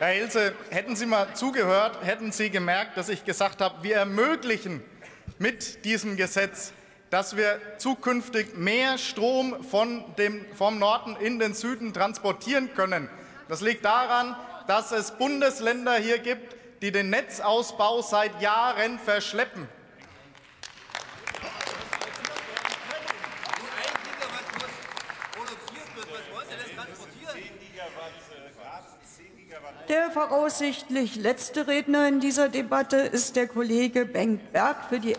Herr Ilse, hätten Sie mal zugehört, hätten Sie gemerkt, dass ich gesagt habe, wir ermöglichen mit diesem Gesetz, dass wir zukünftig mehr Strom von dem, vom Norden in den Süden transportieren können. Das liegt daran, dass es Bundesländer hier gibt, die den Netzausbau seit Jahren verschleppen. Der voraussichtlich letzte Redner in dieser Debatte ist der Kollege Bengt Berg für die